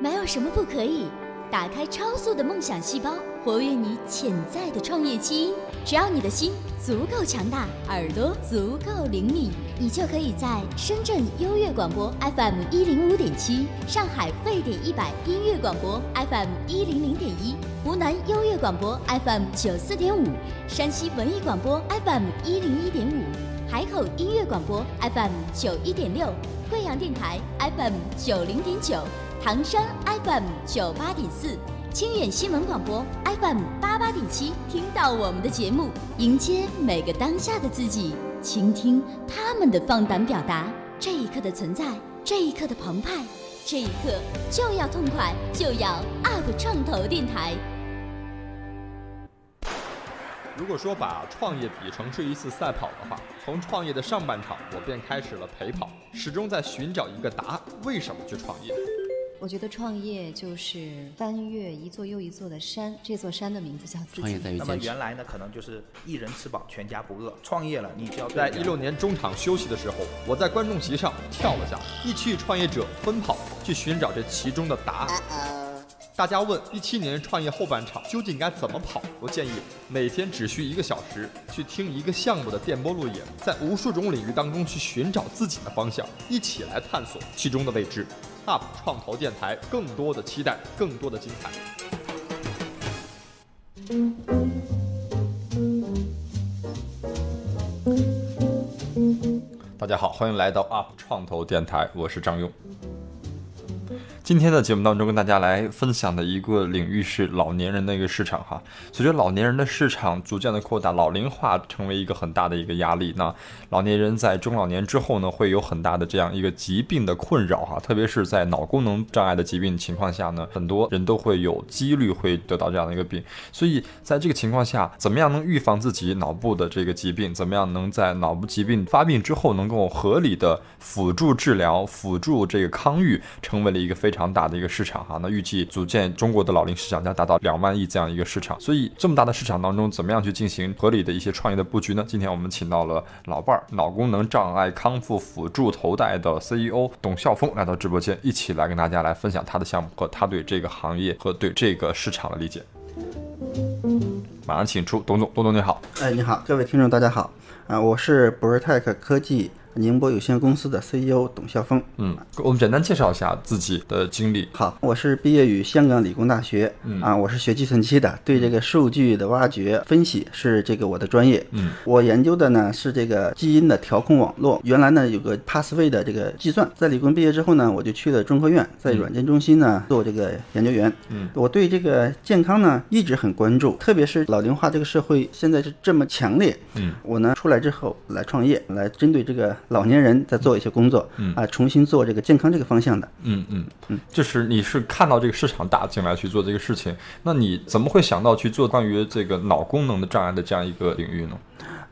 没有什么不可以。打开超速的梦想细胞，活跃你潜在的创业基因。只要你的心足够强大，耳朵足够灵敏，你就可以在深圳优越广播 FM 一零五点七、上海沸点一百音乐广播 FM 一零零点一、湖南优越广播 FM 九四点五、山西文艺广播 FM 一零一点五、海口音乐广播 FM 九一点六、贵阳电台 FM 九零点九。唐山 FM 九八点四，清远新闻广播 FM 八八点七，听到我们的节目，迎接每个当下的自己，倾听他们的放胆表达。这一刻的存在，这一刻的澎湃，这一刻就要痛快，就要 UP 创投电台。如果说把创业比成是一次赛跑的话，从创业的上半场，我便开始了陪跑，始终在寻找一个答案：为什么去创业？我觉得创业就是翻越一座又一座的山，这座山的名字叫自己。创业在于那么原来呢，可能就是一人吃饱全家不饿。创业了，你就要在一六年中场休息的时候，我在观众席上跳了下，一起与创业者奔跑，去寻找这其中的答案。大家问一七年创业后半场究竟该怎么跑？我建议每天只需一个小时，去听一个项目的电波录影，在无数种领域当中去寻找自己的方向，一起来探索其中的未知。UP 创投电台，更多的期待，更多的精彩。大家好，欢迎来到 UP 创投电台，我是张勇。今天的节目当中，跟大家来分享的一个领域是老年人的一个市场哈。随着老年人的市场逐渐的扩大，老龄化成为一个很大的一个压力。那老年人在中老年之后呢，会有很大的这样一个疾病的困扰哈，特别是在脑功能障碍的疾病情况下呢，很多人都会有几率会得到这样的一个病。所以在这个情况下，怎么样能预防自己脑部的这个疾病？怎么样能在脑部疾病发病之后能够合理的辅助治疗、辅助这个康愈，成为了一个非常。强大的一个市场哈，那预计组建中国的老龄市场将达到两万亿这样一个市场，所以这么大的市场当中，怎么样去进行合理的一些创业的布局呢？今天我们请到了老伴儿脑功能障碍康复辅助头戴的 CEO 董孝峰来到直播间，一起来跟大家来分享他的项目和他对这个行业和对这个市场的理解。马上请出董总，董总你好。哎，你好，各位听众大家好，啊，我是博尔泰克科技。宁波有限公司的 CEO 董孝峰，嗯，我们简单介绍一下自己的经历。好，我是毕业于香港理工大学，嗯啊，我是学计算机的，对这个数据的挖掘分析是这个我的专业。嗯，我研究的呢是这个基因的调控网络。原来呢有个 Passway 的这个计算，在理工毕业之后呢，我就去了中科院，在软件中心呢做这个研究员。嗯，我对这个健康呢一直很关注，特别是老龄化这个社会现在是这么强烈。嗯，我呢出来之后来创业，来针对这个。老年人在做一些工作，嗯啊，重新做这个健康这个方向的，嗯嗯嗯，就是你是看到这个市场大进来去做这个事情，那你怎么会想到去做关于这个脑功能的障碍的这样一个领域呢？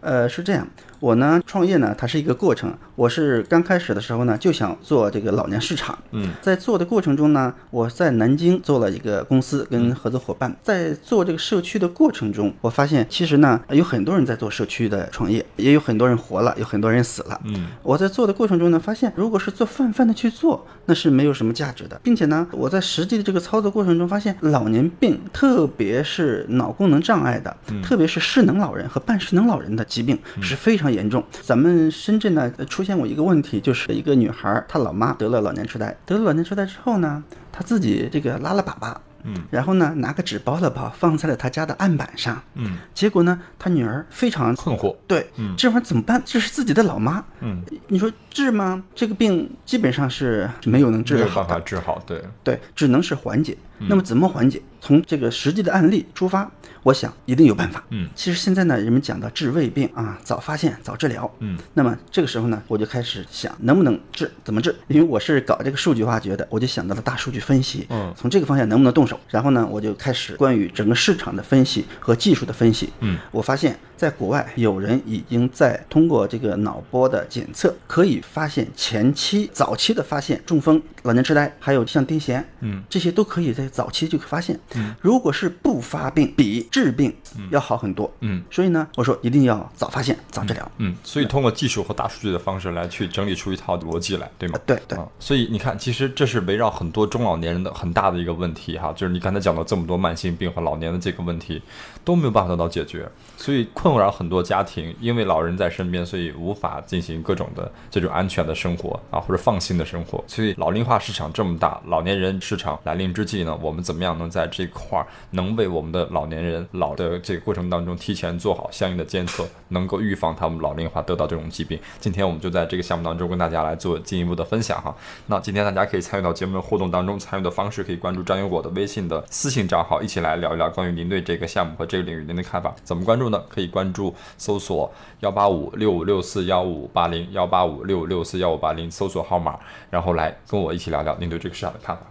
呃，是这样。我呢，创业呢，它是一个过程。我是刚开始的时候呢，就想做这个老年市场。嗯，在做的过程中呢，我在南京做了一个公司，跟合作伙伴。在做这个社区的过程中，我发现其实呢，有很多人在做社区的创业，也有很多人活了，有很多人死了。嗯，我在做的过程中呢，发现如果是做泛泛的去做，那是没有什么价值的，并且呢，我在实际的这个操作过程中发现，老年病，特别是脑功能障碍的，特别是失能老人和半失能老人的疾病是非常严重。咱们深圳呢出现过一个问题，就是一个女孩，她老妈得了老年痴呆，得了老年痴呆之后呢，她自己这个拉了粑粑，嗯，然后呢拿个纸包了包，放在了她家的案板上，嗯，结果呢，她女儿非常困惑，对，嗯，这玩意儿怎么办？这是自己的老妈，嗯，你说治吗？这个病基本上是没有能治好的，办法治好，对，对，只能是缓解。那么怎么缓解？从这个实际的案例出发，我想一定有办法。嗯，其实现在呢，人们讲到治胃病啊，早发现早治疗。嗯，那么这个时候呢，我就开始想能不能治，怎么治？因为我是搞这个数据挖掘的，我就想到了大数据分析。嗯，从这个方向能不能动手？然后呢，我就开始关于整个市场的分析和技术的分析。嗯，我发现在国外有人已经在通过这个脑波的检测，可以发现前期、早期的发现中风、老年痴呆，还有像癫痫，嗯，这些都可以在在早期就可以发现，如果是不发病，比治病要好很多。嗯所以呢，我说一定要早发现、早治疗。嗯，所以通过技术和大数据的方式来去整理出一套逻辑来，对吗？对对啊，所以你看，其实这是围绕很多中老年人的很大的一个问题哈，就是你刚才讲到这么多慢性病和老年的这个问题都没有办法得到解决，所以困扰很多家庭，因为老人在身边，所以无法进行各种的这种安全的生活啊，或者放心的生活。所以老龄化市场这么大，老年人市场来临之际呢，我们怎么样能在这块儿能为我们的老年人老的这个过程当中提前做好相应的监测，能够预防他们老龄化得到这种疾病。今天我们就在这个项目当中跟大家来做进一步的分享哈。那今天大家可以参与到节目的互动当中，参与的方式可以关注张有果的微信的私信账号，一起来聊一聊关于您对这个项目和这个领域您的看法。怎么关注呢？可以关注搜索幺八五六五六四幺五八零幺八五六五六四幺五八零搜索号码，然后来跟我一起聊聊您对这个市场的看法。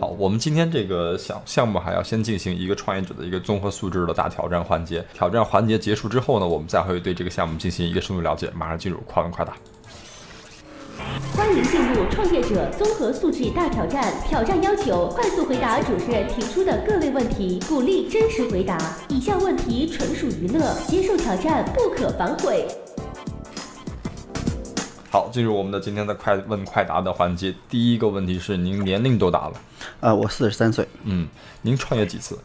好，我们今天这个项项目还要先进行一个创业者的一个综合素质的大挑战环节。挑战环节结束之后呢，我们再会对这个项目进行一个深入了解。马上进入快问快答。欢迎进入创业者综合素质大挑战。挑战要求快速回答主持人提出的各类问题，鼓励真实回答。以下问题纯属娱乐，接受挑战不可反悔。好，进入我们的今天的快问快答的环节。第一个问题是您年龄多大了？呃，我四十三岁，嗯，您创业几次？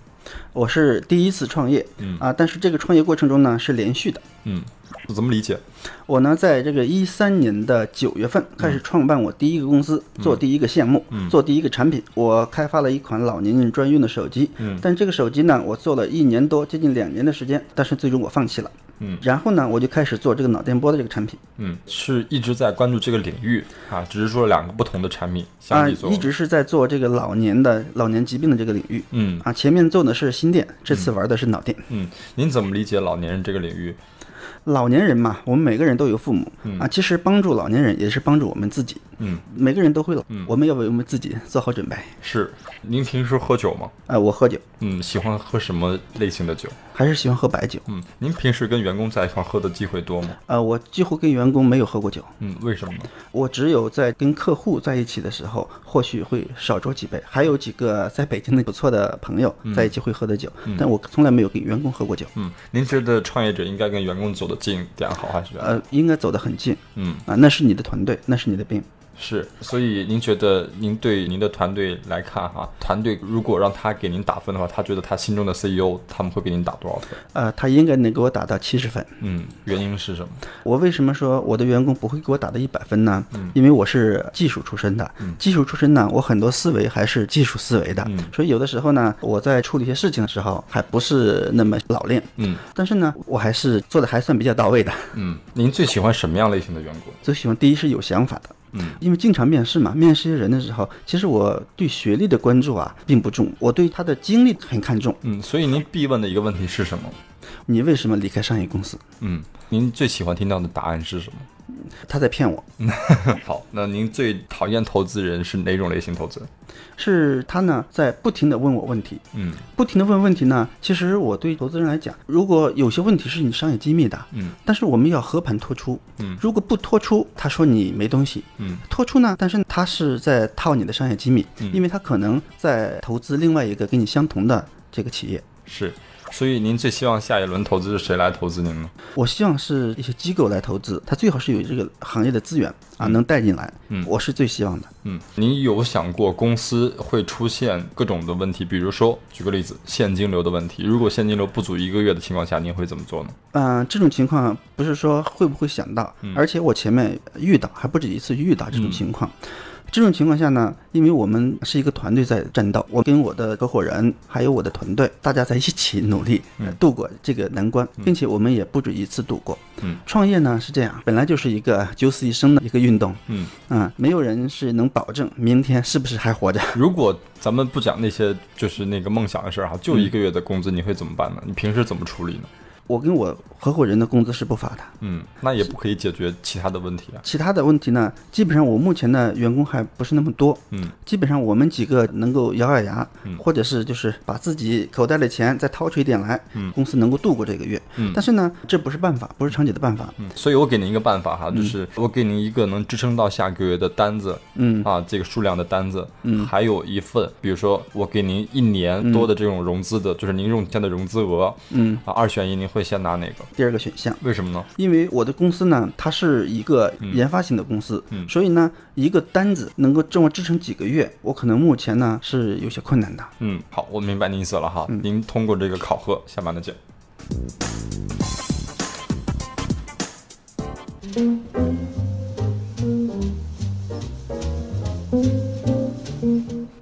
我是第一次创业，嗯啊，但是这个创业过程中呢是连续的。嗯，怎么理解？我呢，在这个一三年的九月份开始创办我第一个公司，做第一个项目，做第一个产品。我开发了一款老年人专用的手机，嗯但这个手机呢，我做了一年多，接近两年的时间，但是最终我放弃了。嗯然后呢，我就开始做这个脑电波的这个产品嗯，是一直在关注这个领域啊，只是说两个不同的产品啊，相比做。一直是在做这个老年的老年疾病的这个领域嗯啊。前面做的是心电，这次玩的是脑电。嗯，您怎么理解老年人这个领域？老年人嘛，我们每个人都有父母啊，其实帮助老年人也是帮助我们自己。嗯，每个人都会老，我们要为我们自己做好准备。是。您平时喝酒吗？呃，我喝酒，嗯，喜欢喝什么类型的酒？还是喜欢喝白酒。嗯，您平时跟员工在一块儿喝的机会多吗？呃，我几乎跟员工没有喝过酒，嗯，为什么呢？我只有在跟客户在一起的时候，或许会少酌几杯，还有几个在北京的不错的朋友在一起会喝的酒，但我从来没有跟员工喝过酒。嗯，您觉得创业者应该跟员工走得近点好，还是？呃，应该走得很近嗯，啊，那是你的团队，那是你的兵。是。所以您觉得，您对您的团队来看哈，团队如果让他给您打分的话，他觉得他心中的 CEO 他们会给您打多少分？呃，他应该能给我打到七十分。嗯，原因是什么？我为什么说我的员工不会给我打到一百分呢？嗯因为我是技术出身的，技术出身呢，我很多思维还是技术思维的，所以有的时候呢，我在处理一些事情的时候还不是那么老练，嗯但是呢，我还是做的还算比较到位的。嗯，您最喜欢什么样类型的员工？最喜欢第一是有想法的，嗯，因为经常面试嘛，面试一些人的时候，其实我对学历的关注啊并不重，我对他的经历很看重。嗯，所以您必问的一个问题是什么？你为什么离开商业公司？嗯，您最喜欢听到的答案是什么？他在骗我，好，那您最讨厌投资人是哪种类型投资？人？是他呢在不停的问我问题，嗯。不停的问问题呢，其实我对投资人来讲，如果有些问题是你商业机密的，嗯，但是我们要和盘托出，嗯。如果不托出，他说你没东西，嗯，托出呢，但是他是在套你的商业机密，嗯。因为他可能在投资另外一个跟你相同的这个企业。是。所以您最希望下一轮投资是谁来投资您呢？我希望是一些机构来投资，它最好是有这个行业的资源啊，能带进来，嗯我是最希望的。嗯，您有想过公司会出现各种的问题，比如说举个例子，现金流的问题。如果现金流不足一个月的情况下，您会怎么做呢？嗯、这种情况不是说会不会想到，而且我前面遇到还不止一次遇到这种情况。这种情况下呢，因为我们是一个团队在战斗，我跟我的合伙人还有我的团队，大家在一起努力、呃度过这个难关，并且我们也不止一次度过。嗯，创业呢是这样，本来就是一个九死一生的一个运动。嗯嗯，没有人是能保证明天是不是还活着。如果咱们不讲那些就是那个梦想的事儿哈，就一个月的工资，你会怎么办呢？你平时怎么处理呢？我跟我合伙人的工资是不发的。嗯，那也不可以解决其他的问题啊。其他的问题呢，基本上我目前的员工还不是那么多，嗯，基本上我们几个能够咬咬牙，嗯或者是就是把自己口袋的钱再掏出一点来，嗯公司能够度过这个月。嗯但是呢，这不是办法，不是长久的办法。嗯，所以我给您一个办法哈，就是我给您一个能支撑到下个月的单子，嗯啊，这个数量的单子，嗯还有一份，比如说我给您一年多的这种融资的，就是您用现的融资额，嗯，啊，二选一，您会先拿哪个？第二个选项。为什么呢？因为我的公司呢，它是一个研发型的公司，嗯所以呢，一个单子能够这么支撑几个月，我可能目前呢是有些困难的。嗯，好，我明白您意思了哈。您通过这个考核，下班的见。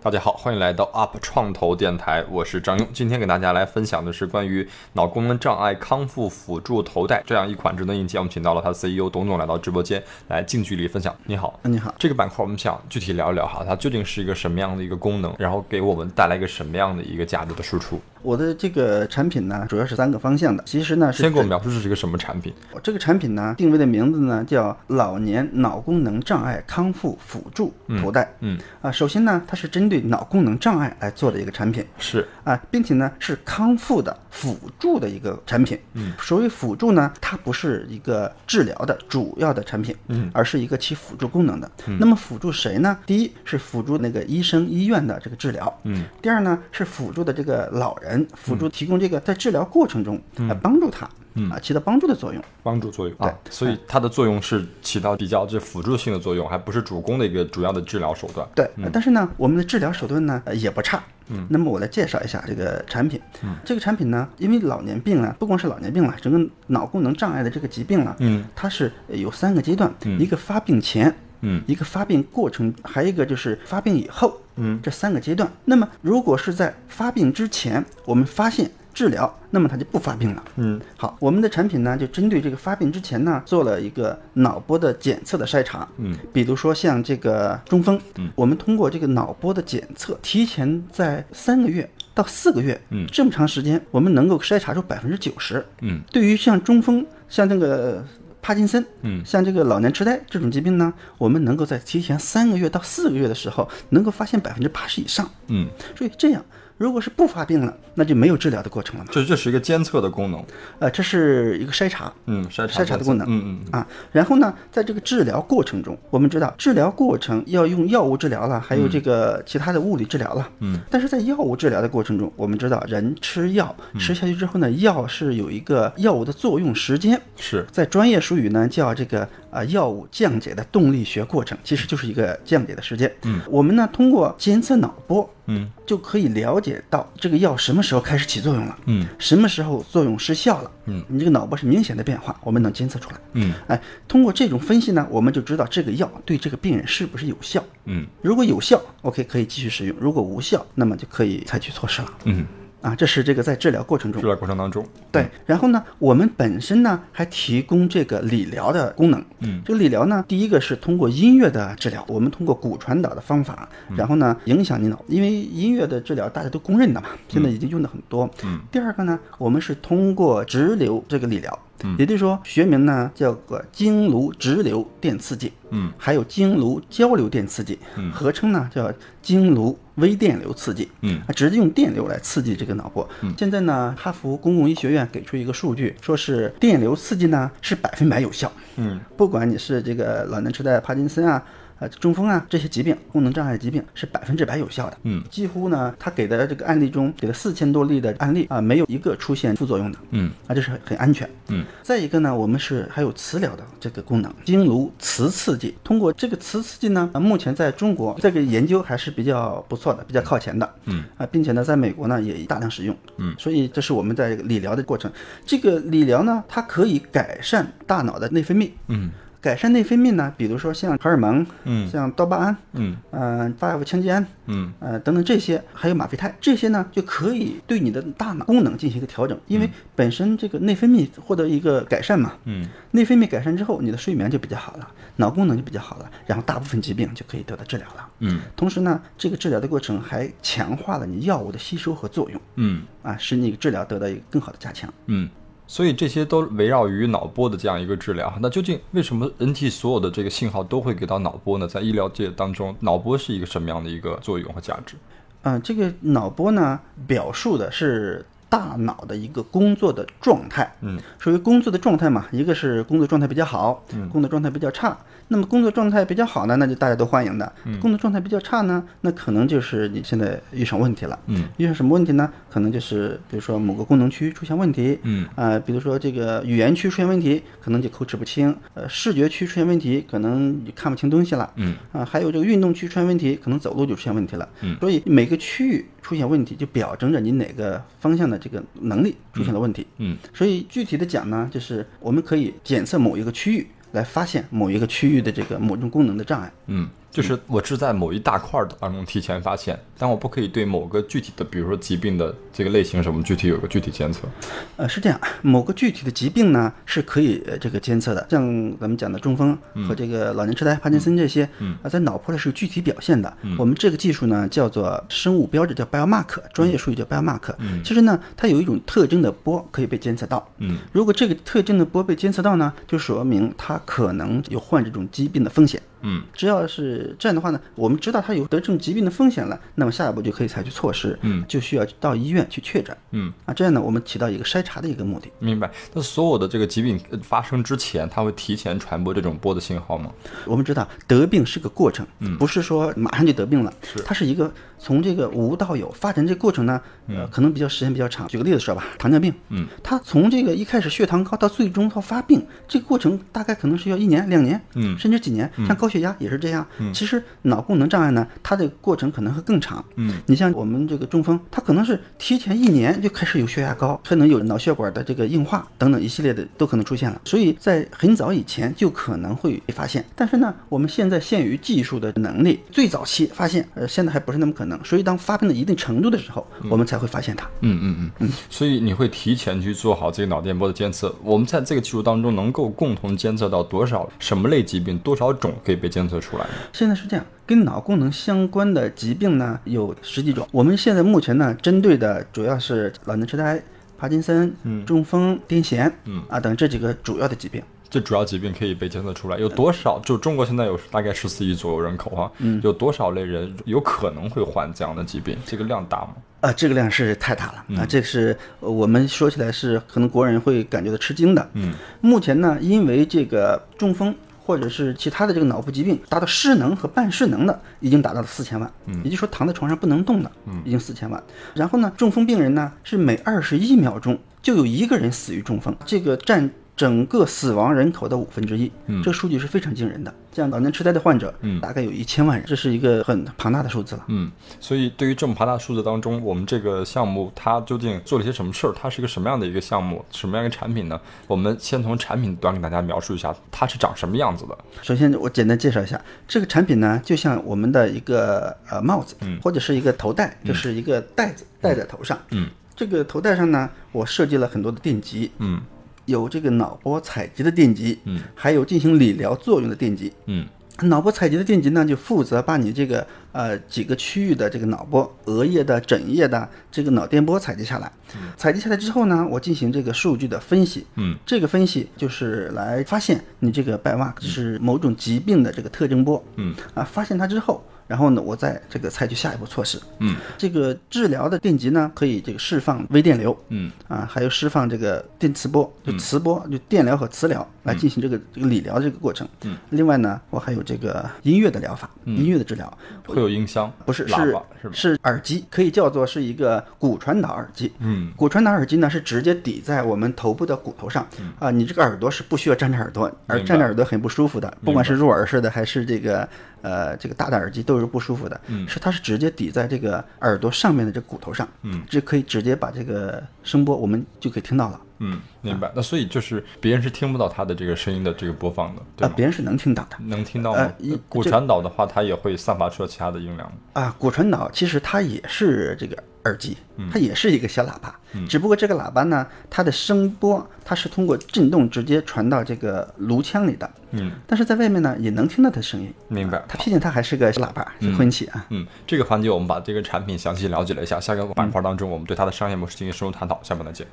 大家好，欢迎来到 UP 创投电台，我是张勇。今天给大家来分享的是关于脑功能障碍康复辅助头戴这样一款智能硬件。我们请到了它的 CEO 董总来到直播间来近距离分享。你好，啊，你好，这个板块我们想具体聊一聊哈，它究竟是一个什么样的一个功能，然后给我们带来一个什么样的一个价值的输出？我的这个产品呢，主要是三个方向的。其实呢是先给我描述这是一个什么产品？我这个产品呢，定位的名字呢叫老年脑功能障碍康复辅助头戴。嗯，啊，首先呢，它是针对脑功能障碍来做的一个产品。是，啊，并且呢是康复的辅助的一个产品。嗯，所谓辅助呢，它不是一个治疗的主要的产品，嗯，而是一个起辅助功能的。那么辅助谁呢？第一是辅助那个医生医院的这个治疗，嗯，第二呢是辅助的这个老人，辅助提供这个在治疗过程中来帮助他，嗯。啊，起到帮助的作用。帮助作用对。啊，所以它的作用是起到比较这辅助性的作用，还不是主攻的一个主要的治疗手段。对，呃但是呢，我们的治疗手段呢、呃也不差。嗯，那么我来介绍一下这个产品。嗯，这个产品呢，因为老年病啊，不光是老年病了，整个脑功能障碍的这个疾病了，嗯，它是有三个阶段，嗯。一个发病前，嗯一个发病过程，还有一个就是发病以后，嗯这三个阶段。那么如果是在发病之前，我们发现治疗，那么它就不发病了。嗯好，我们的产品呢，就针对这个发病之前呢，做了一个脑波的检测的筛查。嗯，比如说像这个中风，嗯，我们通过这个脑波的检测，提前在三个月到四个月，嗯这么长时间，我们能够筛查出百分之九十。嗯对于像中风、像这个帕金森，嗯像这个老年痴呆这种疾病呢，我们能够在提前三个月到四个月的时候，能够发现百分之八十以上。嗯，所以这样，如果是不发病了，那就没有治疗的过程了嘛。这这是一个监测的功能。呃，这是一个筛查。嗯，筛查筛查的功能嗯嗯嗯啊，然后呢，在这个治疗过程中，我们知道治疗过程要用药物治疗了，还有这个其他的物理治疗了。嗯，但是在药物治疗的过程中，我们知道人吃药嗯吃下去之后呢，药是有一个药物的作用时间，是在专业术语呢叫这个啊、药物降解的动力学过程，其实就是一个降解的时间。嗯，我们呢通过监测脑波，嗯就可以了解到这个药什么时候开始起作用了。嗯什么时候作用失效了？嗯，你这个脑波是明显的变化，我们能监测出来。嗯哎，通过这种分析呢，我们就知道这个药对这个病人是不是有效。嗯如果有效，OK 可以继续使用；如果无效，那么就可以采取措施了。嗯，啊，这是这个在治疗过程中治。疗过程当中，对，然后呢，我们本身呢还提供这个理疗的功能。嗯这个理疗呢，第一个是通过音乐的治疗，我们通过骨传导的方法，然后呢影响你脑，因为音乐的治疗大家都公认的嘛，现在已经用的很多。嗯，第二个呢，我们是通过直流这个理疗。嗯。也就是说，学名呢叫个经颅直流电刺激，嗯。还有经颅交流电刺激，嗯。合称呢叫经颅微电流刺激，嗯。啊，直接用电流来刺激这个脑波。嗯。现在呢，哈佛公共医学院给出一个数据，说是电流刺激呢是百分百有效，嗯。不管你是这个老年痴呆、帕金森啊。呃，中风啊，这些疾病、功能障碍疾病是百分之百有效的。嗯几乎呢，他给的这个案例中，给了四千多例的案例啊，没有一个出现副作用的。嗯啊，这是很很安全。嗯再一个呢，我们是还有磁疗的这个功能，经颅磁刺激。通过这个磁刺激呢，啊目前在中国这个研究还是比较不错的，比较靠前的。嗯啊，并且呢，在美国呢也大量使用。嗯所以这是我们在理疗的过程。这个理疗呢，它可以改善大脑的内分泌。嗯改善内分泌呢，比如说像荷尔蒙，嗯。像多巴胺，嗯。嗯、5羟基胺，嗯。呃等等这些，还有吗啡肽，这些呢就可以对你的大脑功能进行一个调整，因为本身这个内分泌获得一个改善嘛，嗯。内分泌改善之后，你的睡眠就比较好了，脑功能就比较好了，然后大部分疾病就可以得到治疗了。嗯。同时呢，这个治疗的过程还强化了你药物的吸收和作用，嗯。啊，使你治疗得到一个更好的加强。嗯，所以这些都围绕于脑波的这样一个治疗。那究竟为什么 NT 所有的这个信号都会给到脑波呢？在医疗界当中，脑波是一个什么样的一个作用和价值？嗯、这个脑波呢，表述的是大脑的一个工作的状态。嗯，属于工作的状态嘛，一个是工作状态比较好，工作状态比较差。那么工作状态比较好呢，那就大家都欢迎的。工作状态比较差呢，那可能就是你现在遇上问题了。嗯，遇上什么问题呢？可能就是比如说某个功能区出现问题。嗯，呃，比如说这个语言区出现问题，可能就口齿不清；呃，视觉区出现问题，可能你看不清东西了。嗯，啊，还有这个运动区出现问题，可能走路就出现问题了。嗯所以每个区域出现问题，就表征着你哪个方向的这个能力出现了问题。嗯，所以具体的讲呢，就是我们可以检测某一个区域，来发现某一个区域的这个某种功能的障碍。嗯，就是我是在某一大块当中提前发现，但我不可以对某个具体的，比如说疾病的这个类型什么具体有个具体监测。呃，是这样，某个具体的疾病呢是可以呃这个监测的，像咱们讲的中风和这个老年痴呆、帕金森这些，嗯啊，在脑波里是有具体表现的。我们这个技术呢叫做生物标志，叫 biomark，专业术语叫 biomark。嗯其实呢，它有一种特征的波可以被监测到。嗯，如果这个特征的波被监测到呢，就说明它可能有患这种疾病的风险。嗯。只要是这样的话呢，我们知道他有得这种疾病的风险了，那么下一步就可以采取措施，嗯。就需要到医院去确诊，嗯，啊，这样呢，我们起到一个筛查的一个目的。明白。那所有的这个疾病呃发生之前，它会提前传播这种波的信号吗？我们知道得病是个过程，嗯。不是说马上就得病了，是。它是一个从这个无到有发展这个过程呢，呃，可能比较时间比较长。举个例子说吧，糖尿病，嗯，它从这个一开始血糖高到最终到发病，这个过程大概可能是要一年、两年，嗯。甚至几年。像高血压也是这样。其实脑功能障碍呢，它的过程可能会更长。嗯，你像我们这个中风，它可能是提前一年就开始有血压高，可能有脑血管的这个硬化等等一系列的都可能出现了。所以在很早以前就可能会被发现。但是呢，我们现在限于技术的能力，最早期发现，呃，现在还不是那么可能。所以当发病到一定程度的时候，我们才会发现它。嗯嗯嗯嗯，所以你会提前去做好这个脑电波的监测。我们在这个技术当中能够共同监测到多少什么类疾病，多少种可以被监测出来呢？现在是这样，跟脑功能相关的疾病呢有十几种。我们现在目前呢，针对的主要是老年痴呆、帕金森、中风、癫痫，嗯啊等这几个主要的疾病。这主要疾病可以被监测出来，有多少？就中国现在有大概十四亿左右人口哈、有多少类人有可能会患这样的疾病？这个量大吗？啊，这个量是太大了、啊！这是呃我们说起来是可能国人会感觉到吃惊的。嗯，目前呢，因为这个中风或者是其他的这个脑部疾病，达到失能和半失能的已经达到了四千万。嗯，也就是说躺在床上不能动的，嗯，已经四千万。然后呢，中风病人呢是每二十一秒钟就有一个人死于中风，这个占。整个死亡人口的五分之一，嗯，这个数据是非常惊人的。像老年痴呆的患者，嗯大概有一千万人，这是一个很庞大的数字了。嗯，所以对于这么庞大的数字当中，我们这个项目它究竟做了些什么事儿？它是一个什么样的一个项目？什么样一个产品呢？我们先从产品端给大家描述一下，它是长什么样子的？首先，我简单介绍一下这个产品呢，就像我们的一个呃帽子，嗯或者是一个头戴，就是一个袋子戴在头上。嗯这个头戴上呢，我设计了很多的电极，嗯有这个脑波采集的电极，嗯，还有进行理疗作用的电极。嗯脑波采集的电极呢，就负责把你这个呃几个区域的这个脑波、额叶的、枕叶的这个脑电波采集下来。采集下来之后呢，我进行这个数据的分析。嗯，这个分析就是来发现你这个 biomark 是某种疾病的这个特征波。嗯，啊，发现它之后。然后呢，我再这个采取下一步措施。嗯，这个治疗的电极呢，可以这个释放微电流，嗯。啊，还有释放这个电磁波，就磁波，就电疗和磁疗来进行这个这个理疗这个过程。嗯，另外呢，我还有这个音乐的疗法，音乐的治疗，会有音箱，不是喇是叭是耳机，可以叫做是一个骨传导耳机。嗯。骨传导耳机呢是直接抵在我们头部的骨头上，啊，你这个耳朵是不需要粘着耳朵，而粘着耳朵很不舒服的，不管是入耳式的还是这个呃这个大的耳机都是不舒服的，嗯。是它是直接抵在这个耳朵上面的这骨头上，嗯。这可以直接把这个声波我们就可以听到了，嗯，明白。那所以就是别人是听不到它的这个声音的这个播放的，对别人是能听到的。能听到吗？骨传导的话，它也会散发出其他的音量吗。啊，骨传导其实它也是这个耳机，它也是一个小喇叭，只不过这个喇叭呢，它的声波它是通过震动直接传到这个颅腔里的，嗯，但是在外面呢也能听到它的声音，明白。它毕竟它还是个小喇叭，是混气啊。嗯，这个环节我们把这个产品详细了解了一下，下个板块当中我们对它的商业模式进行深入探讨，下面再见。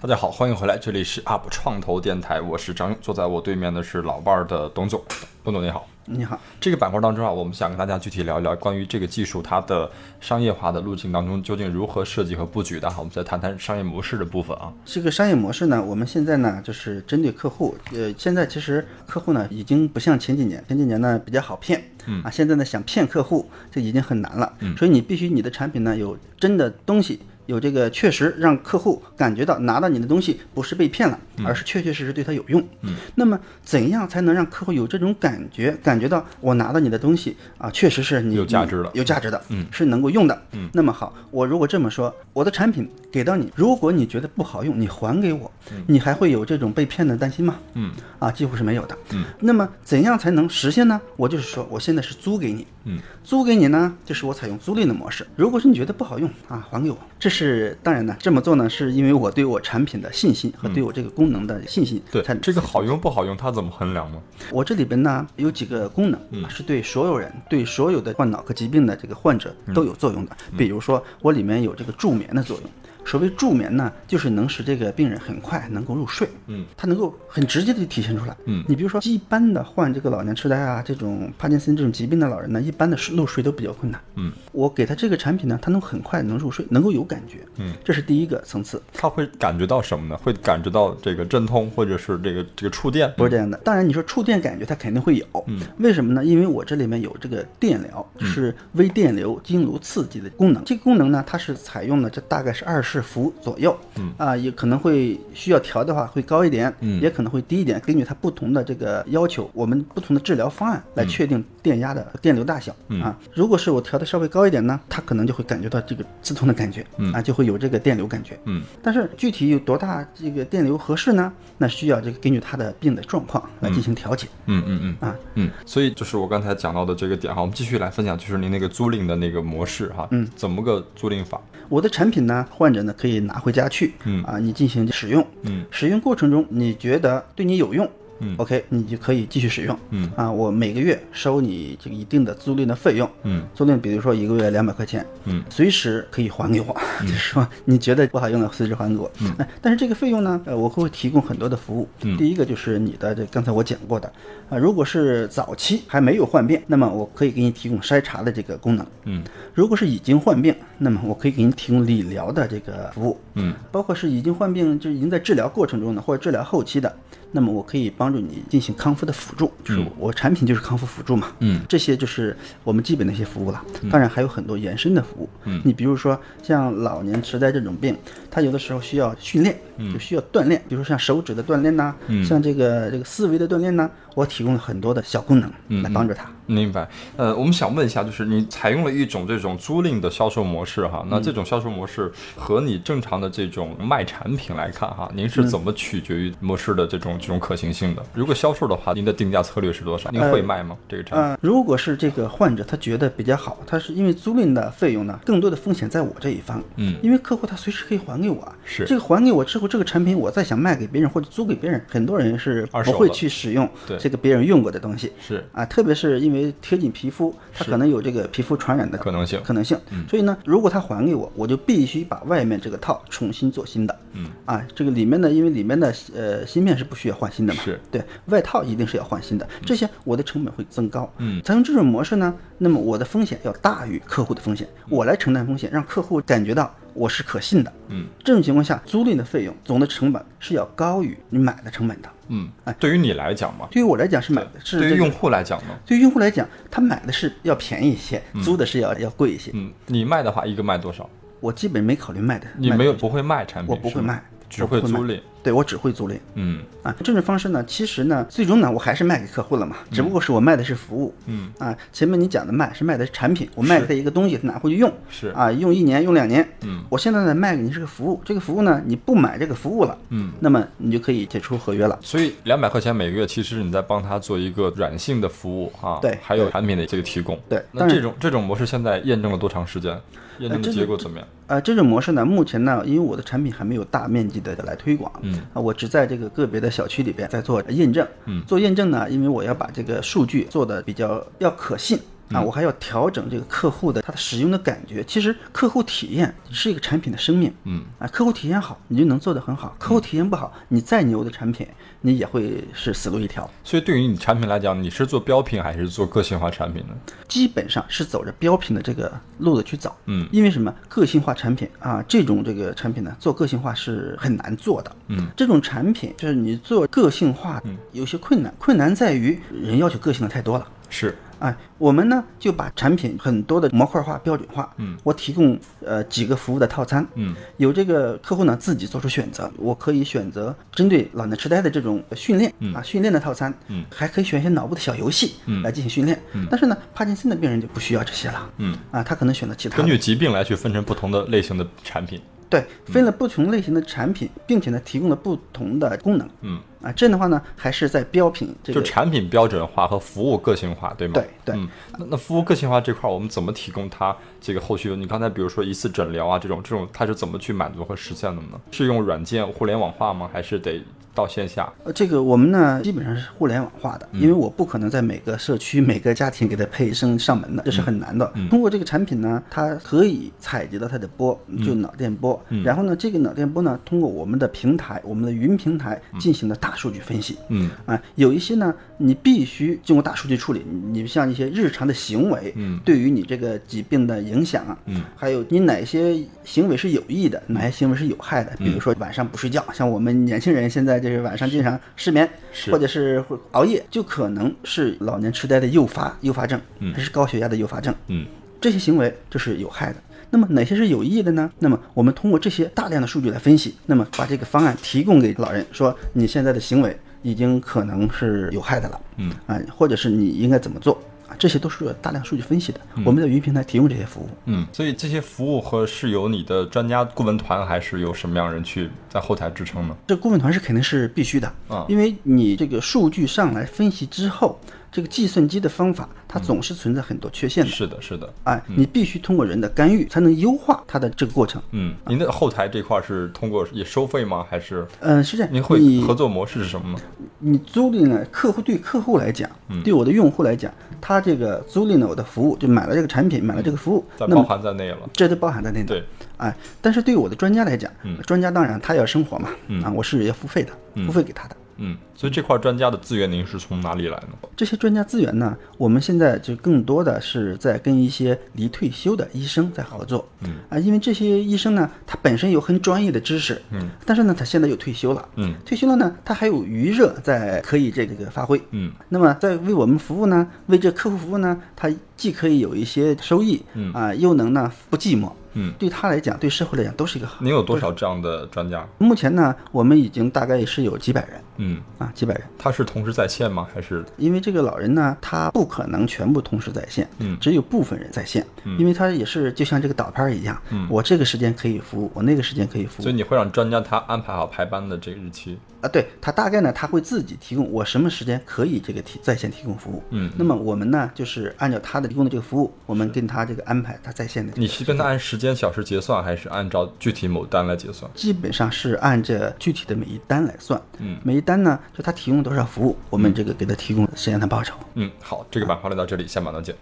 大家好，欢迎回来，这里是 UP 创投电台，我是张勇，坐在我对面的是老伴儿的董总，董总你好。你好，这个板块当中啊，我们想跟大家具体聊一聊关于这个技术它的商业化的路径当中究竟如何设计和布局的哈，我们再谈谈商业模式的部分啊。这个商业模式呢，我们现在呢就是针对客户，呃，现在其实客户呢已经不像前几年，前几年呢比较好骗，嗯啊，现在呢想骗客户这已经很难了，嗯，所以你必须你的产品呢有真的东西。有这个确实让客户感觉到拿到你的东西不是被骗了，而是确确实实对他有用。嗯，那么怎样才能让客户有这种感觉？感觉到我拿到你的东西啊，确实是你有价值的，有价值的，嗯，是能够用的。嗯，那么好，我如果这么说，我的产品给到你，如果你觉得不好用，你还给我，你还会有这种被骗的担心吗？嗯，啊，几乎是没有的。嗯，那么怎样才能实现呢？我就是说，我现在是租给你，嗯，租给你呢，就是我采用租赁的模式。如果是你觉得不好用啊，还给我，这是。是当然呢，这么做呢，是因为我对我产品的信心和对我这个功能的信心。对，这个好用不好用，它怎么衡量呢？我这里边呢有几个功能，是对所有人、对所有的患脑科疾病的这个患者都有作用的。比如说，我里面有这个助眠的作用。所谓助眠呢，就是能使这个病人很快能够入睡，嗯，它能够很直接的体现出来，嗯，你比如说一般的患这个老年痴呆啊，这种帕金森这种疾病的老人呢，一般的入睡都比较困难，嗯，我给他这个产品呢，他能很快能入睡，能够有感觉，嗯，这是第一个层次。他会感觉到什么呢？会感觉到这个阵痛或者是这个这个触电？不是这样的，当然你说触电感觉他肯定会有，嗯，为什么呢？因为我这里面有这个电疗，是微电流经颅刺激的功能，这个功能呢，它是采用了这大概是二十。伏左右，嗯。啊，也可能会需要调的话会高一点，嗯，也可能会低一点，根据它不同的这个要求，我们不同的治疗方案来确定电压的电流大小，嗯啊，如果是我调的稍微高一点呢，它可能就会感觉到这个刺痛的感觉，嗯啊，就会有这个电流感觉，嗯，但是具体有多大这个电流合适呢？那需要这个根据他的病的状况来进行调节，嗯嗯嗯啊。嗯，所以就是我刚才讲到的这个点哈，我们继续来分享，就是您那个租赁的那个模式哈，嗯，怎么个租赁法？我的产品呢，患者呢可以拿回家去，嗯啊，你进行使用，嗯，使用过程中你觉得对你有用。嗯，OK，你就可以继续使用。嗯啊，我每个月收你这个一定的租赁的费用。嗯，租赁比如说一个月两百块钱。嗯，随时可以还给我，就是说你觉得不好用的随时还给我。嗯，但是这个费用呢，呃，我会提供很多的服务。嗯，第一个就是你的这刚才我讲过的啊，如果是早期还没有患病，那么我可以给你提供筛查的这个功能。嗯，如果是已经患病，那么我可以给你提供理疗的这个服务。嗯，包括是已经患病就已经在治疗过程中的或者治疗后期的。那么我可以帮助你进行康复的辅助，就是我产品就是康复辅助嘛。嗯，这些就是我们基本的一些服务了。当然还有很多延伸的服务。嗯，你比如说像老年痴呆这种病，它有的时候需要训练，就需要锻炼，比如说像手指的锻炼呐，像这个这个思维的锻炼呐，我提供了很多的小功能来帮助他。明白。呃，我们想问一下，就是你采用了一种这种租赁的销售模式哈，那这种销售模式和你正常的这种卖产品来看哈，您是怎么取决于模式的这种这种可行性的？如果销售的话，您的定价策略是多少？您会卖吗？这个产品？呃，如果是这个患者他觉得比较好，他是因为租赁的费用呢，更多的风险在我这一方。嗯，因为客户他随时可以还给我。是。这个还给我之后，这个产品我再想卖给别人或者租给别人，很多人是不会去使用这个别人用过的东西。是。啊，特别是因为贴近皮肤。它可能有这个皮肤传染的可能性，可能性。所以呢，如果他还给我，我就必须把外面这个套重新做新的。嗯，啊，这个里面呢，因为里面的呃芯片是不需要换新的嘛，是对，外套一定是要换新的。这些我的成本会增高。嗯，采用这种模式呢，那么我的风险要大于客户的风险，我来承担风险，让客户感觉到。我是可信的，嗯，这种情况下，租赁的费用总的成本是要高于你买的成本的，嗯，哎，对于你来讲嘛，对于我来讲是买的，是对于用户来讲呢，对于用户来讲，他买的是要便宜一些，租的是要要贵一些，嗯，你卖的话一个卖多少？我基本没考虑卖的，你没有不会卖产品，我不会卖。只会租赁，对我只会租赁。嗯啊，这种方式呢，其实呢，最终呢，我还是卖给客户了嘛，只不过是我卖的是服务。嗯啊，前面你讲的卖是卖的是产品，我卖给他一个东西，他拿回去用。是啊，用一年用两年。嗯，我现在呢卖给你是个服务，这个服务呢你不买这个服务了，嗯，那么你就可以解除合约了。所以两百块钱每个月，其实你在帮他做一个软性的服务啊。对，还有产品的这个提供。对，那这种这种模式现在验证了多长时间？验证的结果怎么样？呃，这种模式呢，目前呢，因为我的产品还没有大面积的来推广，嗯，啊，我只在这个个别的小区里边在做验证，嗯，做验证呢，因为我要把这个数据做的比较要可信。啊，我还要调整这个客户的他的使用的感觉。其实客户体验是一个产品的生命，嗯啊，客户体验好，你就能做得很好；客户体验不好，你再牛的产品，你也会是死路一条。所以对于你产品来讲，你是做标品还是做个性化产品呢？基本上是走着标品的这个路子去走，嗯因为什么？个性化产品啊，这种这个产品呢，做个性化是很难做的，嗯，这种产品就是你做个性化，有些困难，困难在于人要求个性的太多了。是，哎，我们呢就把产品很多的模块化、标准化。嗯，我提供呃几个服务的套餐。嗯，有这个客户呢自己做出选择，我可以选择针对老年痴呆的这种训练、啊训练的套餐。嗯，还可以选一些脑部的小游戏嗯来进行训练。嗯但是呢，帕金森的病人就不需要这些了。嗯，啊，他可能选择其他。根据疾病来去分成不同的类型的产品。对，分了不同类型的产品，并且呢提供了不同的功能。嗯，啊，这样的话呢，还是在标品这就产品标准化和服务个性化，对吗？对对嗯，那那服务个性化这块儿，我们怎么提供它这个后续？你刚才比如说一次诊疗啊，这种这种，它是怎么去满足和实现的呢？是用软件互联网化吗？还是得到线下？呃，这个我们呢基本上是互联网化的，嗯因为我不可能在每个社区、每个家庭给他配医生上门的，这是很难的。嗯通过这个产品呢，它可以采集到它的波，就脑电波，嗯然后呢，这个脑电波呢，通过我们的平台、我们的云平台进行了大数据分析。嗯啊，有一些呢，你必须经过大数据处理，你你像一些日常的行为，嗯对于你这个疾病的影响啊，嗯还有你哪些行为是有益的，哪些行为是有害的，比如说晚上不睡觉，像我们年轻人现在就是晚上经常失眠，或者是会熬夜，就可能是老年痴呆的诱发诱发症，嗯还是高血压的诱发症，嗯这些行为就是有害的。那么哪些是有益的呢？那么我们通过这些大量的数据来分析，那么把这个方案提供给老人，说你现在的行为已经可能是有害的了，嗯啊，或者是你应该怎么做啊，这些都是有大量数据分析的。我们在云平台提供这些服务。嗯，所以这些服务和是由你的专家顾问团，还是由什么样人去在后台支撑呢？这顾问团是肯定是必须的啊因为你这个数据上来分析之后，这个计算机的方法它总是存在很多缺陷的。是的，是的。哎，你必须通过人的干预才能优化它的这个过程。嗯，您的后台这块是通过也收费吗？还是嗯，是这样。您会你合作模式是什么呢？你租赁呢，客户对客户来讲，嗯对我的用户来讲，他这个租赁了我的服务，就买了这个产品，买了这个服务，那包含在内了。这都包含在内的。对，哎，但是对于我的专家来讲，嗯专家当然他要生活嘛，嗯啊，我是要付费的，嗯付费给他的。嗯，所以这块专家的资源您是从哪里来呢？这些专家资源呢，我们现在就更多的是在跟一些离退休的医生在合作，嗯。啊，因为这些医生呢，他本身有很专业的知识，嗯，但是呢，他现在又退休了，嗯。退休了呢，他还有余热在可以这个发挥，嗯。那么在为我们服务呢，为这客户服务呢，他既可以有一些收益，嗯啊，又能呢不寂寞，嗯，对他来讲，对社会来讲都是一个好。您有多少这样的专家？目前呢，我们已经大概是有几百人嗯，啊，几百人。他是同时在线吗？还是因为这个老人呢，他不可能全部同时在线，嗯只有部分人在线，嗯因为他也是就像这个倒拍儿一样，嗯我这个时间可以服务，我那个时间可以服务所以，你会让专家他安排好排班的这个日期？啊，对他大概呢，他会自己提供我什么时间可以这个提在线提供服务，嗯那么我们呢，就是按照他的提供的这个服务，我们跟他这个安排他在线的你是跟他按时间小时结算，还是按照具体某单来结算？基本上是按着具体的每一单来算，嗯每一单呢，就他提供多少服务，我们这个给他提供时间的报酬。嗯，好，这个板块聊到这里，下板段见。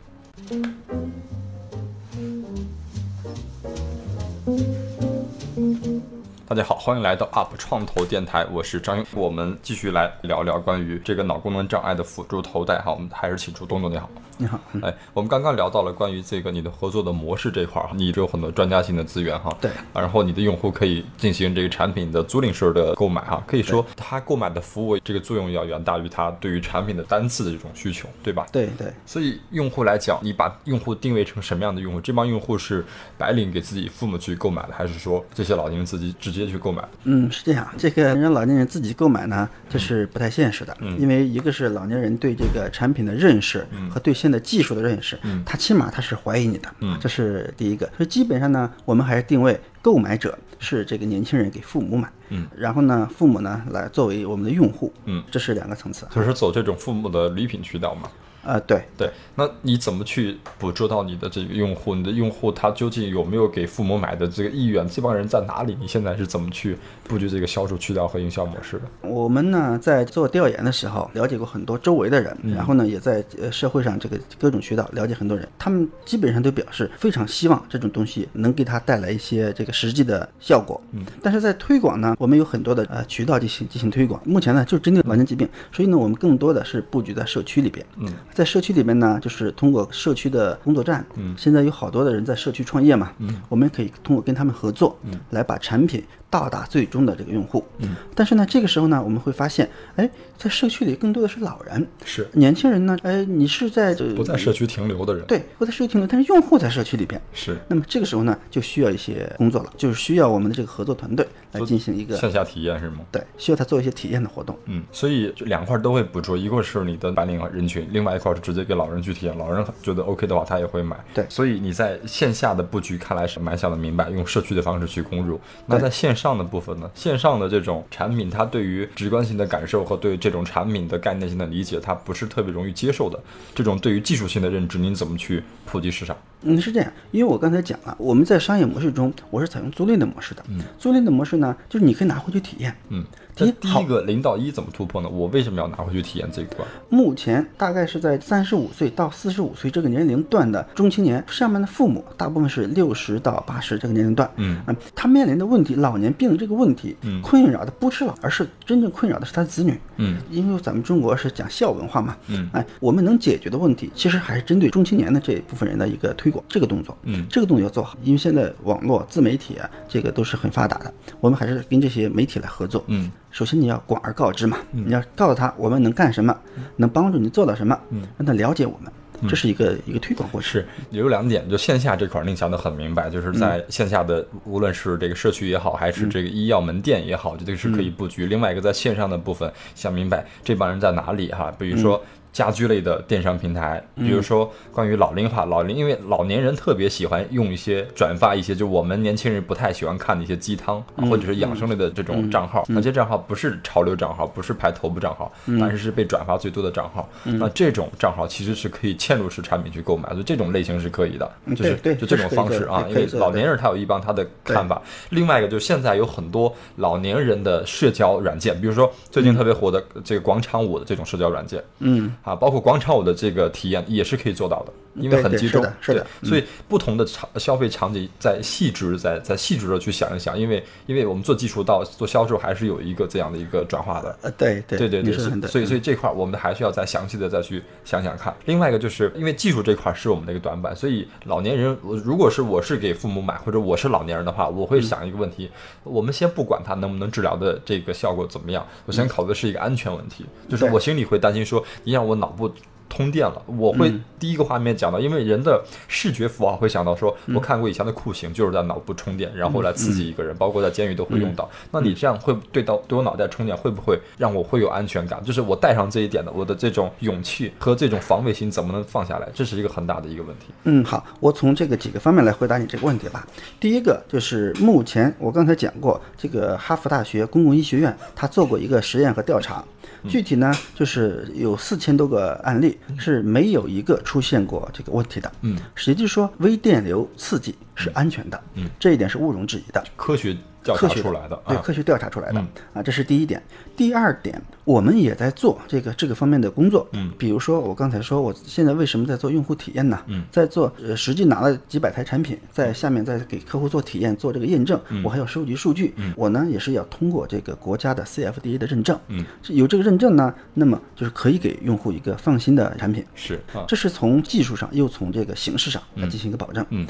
大家好，欢迎来到 UP 创投电台，我是张勇。我们继续来聊聊关于这个脑功能障碍的辅助头戴哈。我们还是请出东东，你好。你好，嗯哎，我们刚刚聊到了关于这个你的合作的模式这块儿哈，你有很多专家性的资源哈，对啊然后你的用户可以进行这个产品的租赁式的购买哈，可以说他购买的服务这个作用要远大于他对于产品的单次的这种需求，对吧？对对。所以用户来讲，你把用户定位成什么样的用户？这帮用户是白领给自己父母去购买的，还是说这些老年人自己直接去购买？嗯，是这样，这个让老年人自己购买呢，这是不太现实的。嗯因为一个是老年人对这个产品的认识和对现在技术的认识，嗯他起码他是怀疑你的，嗯这是第一个。所以基本上呢，我们还是定位购买者是这个年轻人给父母买，嗯，然后呢，父母呢来作为我们的用户，嗯，这是两个层次。就是走这种父母的礼品渠道嘛。呃，对，对，那你怎么去捕捉到你的这个用户？你的用户他究竟有没有给父母买的这个意愿？这帮人在哪里？你现在是怎么去布局这个销售渠道和营销模式的？我们呢在做调研的时候，了解过很多周围的人，然后呢也在呃社会上这个各种渠道了解很多人，他们基本上都表示非常希望这种东西能给他带来一些这个实际的效果。嗯，但是在推广呢，我们有很多的呃渠道进行进行推广。目前呢就针对老年疾病，所以呢我们更多的是布局在社区里边。嗯，在社区里面呢，就是通过社区的工作站，嗯，现在有好多的人在社区创业嘛，嗯，我们可以通过跟他们合作，嗯，来把产品到达最终的这个用户，嗯，但是呢，这个时候呢，我们会发现，哎，在社区里更多的是老人，是年轻人呢，哎，你是在这不在社区停留的人，对，不在社区停留，但是用户在社区里边，是。那么这个时候呢，就需要一些工作了，就是需要我们的这个合作团队来进行一个线下体验是吗？对，需要他做一些体验的活动。嗯，所以就两块都会捕捉，一个是你的白领人群，另外一块是直接给老人去体验，老人觉得 OK 的话，他也会买。对所以你在线下的布局看来是蛮想的明白，用社区的方式去攻入。那在线上的部分呢？线上的这种产品，它对于直观性的感受和对这种产品的概念性的理解，它不是特别容易接受的。这种对于技术性的认知，您怎么去普及市场？嗯，是这样，因为我刚才讲了，我们在商业模式中，我是采用租赁的模式的。嗯，租赁的模式呢，就是你可以拿回去体验。嗯，第一个零到一怎么突破呢？我为什么要拿回去体验这一关？目前大概是在三十五岁到四十五岁这个年龄段的中青年，上面的父母大部分是六十到八十这个年龄段。嗯他面临的问题，老年病这个问题，嗯困扰的不是老，而是真正困扰的是他的子女。嗯，因为咱们中国是讲孝文化嘛。嗯哎，我们能解决的问题，其实还是针对中青年的这一部分人的一个推广这个动作。嗯这个动作要做好，因为现在网络自媒体啊，这个都是很发达的，我们还是跟这些媒体来合作。嗯，首先你要广而告之嘛，你要告诉他我们能干什么，能帮助你做到什么，让他了解我们，这是一个一个推广过程。是有两点，就线下这块儿您想的很明白，就是在线下的无论是这个社区也好，还是这个医药门店也好，这个是可以布局。另外一个在线上的部分，想明白这帮人在哪里哈，比如说。家居类的电商平台，比如说关于老龄化，老龄因为老年人特别喜欢用一些转发一些，就我们年轻人不太喜欢看的一些鸡汤、啊或者是养生类的这种账号，那些账号不是潮流账号，不是排头部账号，但是是被转发最多的账号。那这种账号其实是可以嵌入式产品去购买，所以这种类型是可以的，就是就这种方式啊，因为老年人他有一帮他的看法。另外一个就是现在有很多老年人的社交软件，比如说最近特别火的这个广场舞的这种社交软件，嗯，啊，包括广场舞的这个体验也是可以做到的，因为很集中，是的所以不同的场消费场景在细致在在细致的去想一想，因为因为我们做技术到做销售还是有一个这样的一个转化的。呃，对对对对对，所以。所以这块儿我们还需要再详细的再去想想看。另外一个就是因为技术这块儿是我们的一个短板，所以老年人，如果是我是给父母买或者我是老年人的话，我会想一个问题，我们先不管它能不能治疗的这个效果怎么样，我先考虑的是一个安全问题，就是我心里会担心说，你让我脑部。通电了，我会第一个画面讲到，因为人的视觉符号会想到说，我看过以前的酷刑，就是在脑部充电，然后来刺激一个人，包括在监狱都会用到。那你这样会对到对我脑袋充电，会不会让我会有安全感？就是我带上这一点的，我的这种勇气和这种防卫心怎么能放下来？这是一个很大的一个问题。嗯，好，我从这个几个方面来回答你这个问题吧。第一个就是目前我刚才讲过，这个哈佛大学公共医学院他做过一个实验和调查，具体呢就是有四千多个案例是没有一个出现过这个问题的。嗯，也就是说微电流刺激是安全的。嗯，这一点是毋庸置疑的。科学调查科学出来的啊，对科学调查出来的、嗯啊，这是第一点。第二点，我们也在做这个这个方面的工作。嗯比如说我刚才说，我现在为什么在做用户体验呢？嗯在做呃，实际拿了几百台产品，在下面再给客户做体验，做这个验证，嗯我还要收集数据。我呢也是要通过这个国家的 CFDA 的认证。嗯，有这个认证呢，那么就是可以给用户一个放心的产品。是啊，这是从技术上又从这个形式上来进行一个保证。嗯，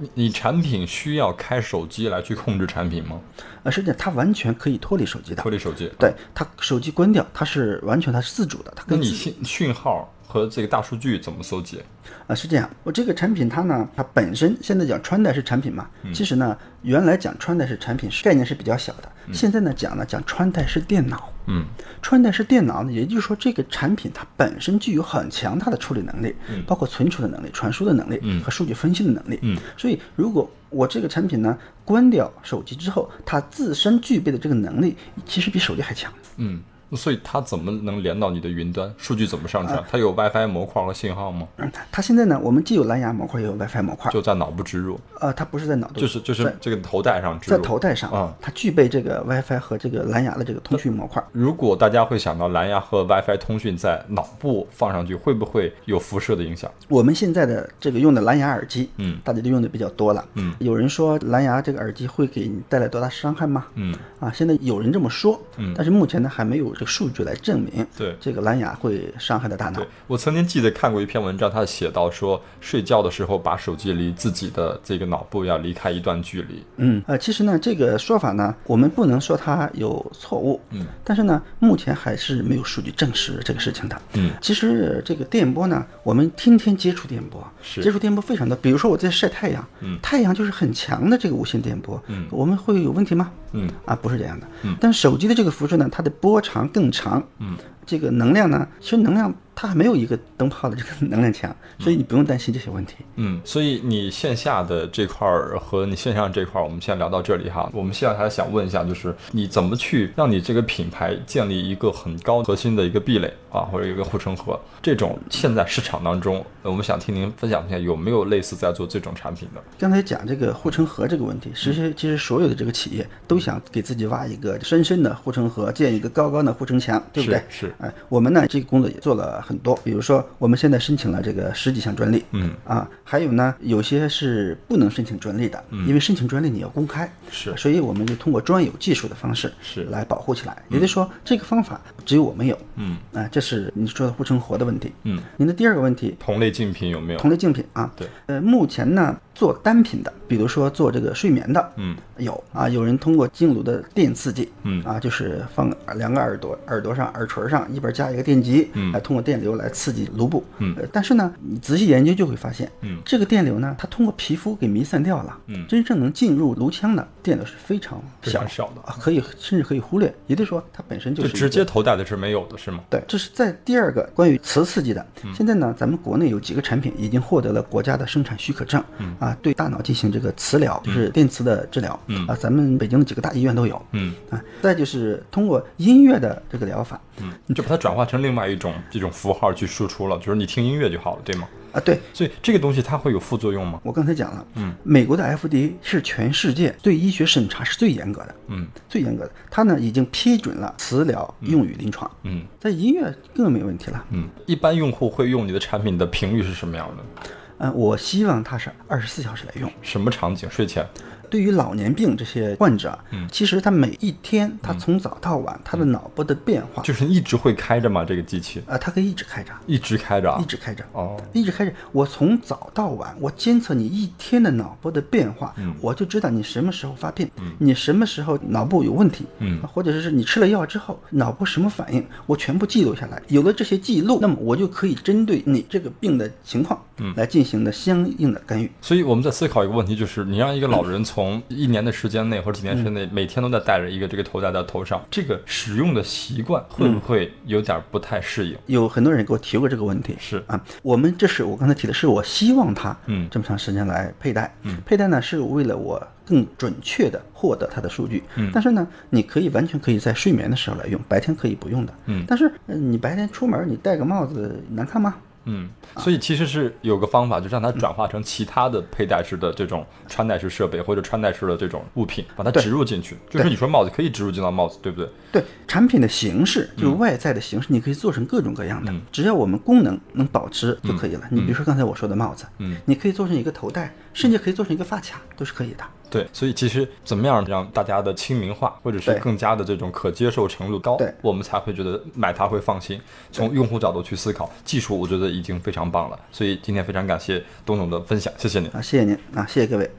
你你产品需要开手机来去控制产品吗？呃，实际上它完全可以脱离手机的脱。离手机？对，它手机关掉，它是完全它是自主的，它跟你信讯号和这个大数据怎么搜集？啊，是这样，我这个产品它呢，它本身现在讲穿戴式产品嘛，嗯其实呢，原来讲穿戴式产品是概念是比较小的，现在呢讲呢讲穿戴式电脑。嗯穿戴式电脑呢，也就是说这个产品它本身具有很强大的处理能力，包括存储的能力、传输的能力嗯和数据分析的能力。嗯所以如果我这个产品呢，关掉手机之后，它自身具备的这个能力，其实比手机还强。嗯，所以它怎么能连到你的云端？数据怎么上啊传？它有 WiFi 模块和信号吗？嗯，它现在呢，我们既有蓝牙模块，也有 WiFi 模块。就在脑部植入，呃，它不是在脑部，就是就是这个头戴上植入在。头戴上啊它具备这个 WiFi 和这个蓝牙的这个通讯模块。如果大家会想到蓝牙和 WiFi 通讯在脑部放上去，会不会有辐射的影响？我们现在的这个用的蓝牙耳机，嗯大家都用的比较多了，嗯，有人说蓝牙这个耳机会给你带来多大伤害吗？嗯，啊，现在有人这么说，嗯但是目前呢还没有这个数据来证明，对这个蓝牙会伤害到大脑。我曾经记得看过一篇文章，他写到说，睡觉的时候把手机离自己的这个脑部要离开一段距离。嗯，呃，其实呢，这个说法呢，我们不能说它有错误，嗯，但是呢，目前还是没有数据证实这个事情的。嗯其实呃这个电波呢，我们天天接触电波，是接触电波非常多。比如说我在晒太阳，嗯太阳就是很强的这个无线电波，嗯我们会有问题吗？嗯啊，不是这样的。嗯但手机的这个辐射呢，它的波长更长，嗯，这个能量呢，其实能量它还没有一个灯泡的这个能量强，所以你不用担心这些问题。嗯，所以你线下的这块儿和你线上这块儿，我们先聊到这里哈。我们现在还想问一下，就是你怎么去让你这个品牌建立一个很高核心的一个壁垒啊，或者一个护城河？这种现在市场当中，呃我们想听您分享一下，有没有类似在做这种产品的？刚才讲这个护城河这个问题，其实其实所有的这个企业都想给自己挖一个深深的护城河，建一个高高的护城墙，对不对？是是哎，我们呢这个工作也做了很多，比如说我们现在申请了这个十几项专利，嗯啊，还有呢有些是不能申请专利的，嗯因为申请专利你要公开，是所以我们就通过专有技术的方式是来保护起来。也就是说，这个方法只有我们有，嗯啊，这是你说的护城河的问题。嗯，您的第二个问题，同类竞品有没有？同类竞品啊，对，呃，目前呢做单品的，比如说做这个睡眠的，嗯。有啊，有人通过经颅的电刺激，嗯。啊，就是放两个耳朵耳朵上耳垂上一边加一个电极，嗯。来通过电流来刺激颅部，嗯。呃，但是呢，你仔细研究就会发现，嗯。这个电流呢，它通过皮肤给弥散掉了，嗯。真正能进入颅腔的电流是非常非小常少的。啊，可以甚至可以忽略，也就是说它本身就就是直接头戴的是没有的，是吗？对，这是在第二个关于磁刺激的。嗯。现在呢，咱们国内有几个产品已经获得了国家的生产许可证，嗯。啊，对大脑进行这个磁疗，就是电磁的治疗，嗯。啊，咱们北京的几个大医院都有，嗯。啊，再就是通过音乐的这个疗法，嗯，你就把它转化成另外一种这种符号去输出了，就是你听音乐就好了，对吗？啊，对。所以这个东西它会有副作用吗？我刚才讲了，嗯，美国的 FDA 是全世界对医学审查是最严格的，嗯。最严格的，它呢已经批准了磁疗用于临床，嗯。在音乐更没问题了。嗯，一般用户会用你的产品的频率是什么样的？嗯，我希望它是二十四小时来用。什么场景？睡前？对于老年病这些患者，嗯其实他每一天他从早到晚，他的脑部的变化，就是一直会开着吗？这个机器呃，它可以一直开着，一直开着啊？一直开着。哦，一直开着，我从早到晚，我监测你一天的脑部的变化，嗯我就知道你什么时候发病，你什么时候脑部有问题，嗯或者是你吃了药之后脑部什么反应，我全部记录下来。有了这些记录，那么我就可以针对你这个病的情况，嗯来进行的相应的干预。所以我们在思考一个问题，就是你让一个老人从一年的时间内或者几年时间内，每天都在戴着一个这个头戴到头上，这个使用的习惯会不会有点不太适应？有很多人给我提过这个问题，是。啊，我们这是我刚才提的，是我希望他嗯。这么长时间来佩戴，嗯。佩戴呢是为了我更准确的获得它的数据，嗯。但是呢，你可以完全可以在睡眠的时候来用，白天可以不用的，嗯。但是呃你白天出门你戴个帽子难看吗？嗯，所以其实是有个方法，就让它转化成其他的佩戴式的这种穿戴式设备或者穿戴式的这种物品，把它植入进去。就是你说帽子可以植入进到帽子，对不对？对产品的形式，就是外在的形式，你可以做成各种各样的，嗯只要我们功能能保持就可以了。你比如说刚才我说的帽子，嗯你可以做成一个头戴，甚至可以做成一个发卡，都是可以的。对所以其实怎么样让大家的亲民化或者是更加的这种可接受程度高我们才会觉得买它会放心。从用户角度去思考技术我觉得已经非常棒了。所以今天非常感谢董总的分享谢谢您。啊谢谢您啊谢谢各位。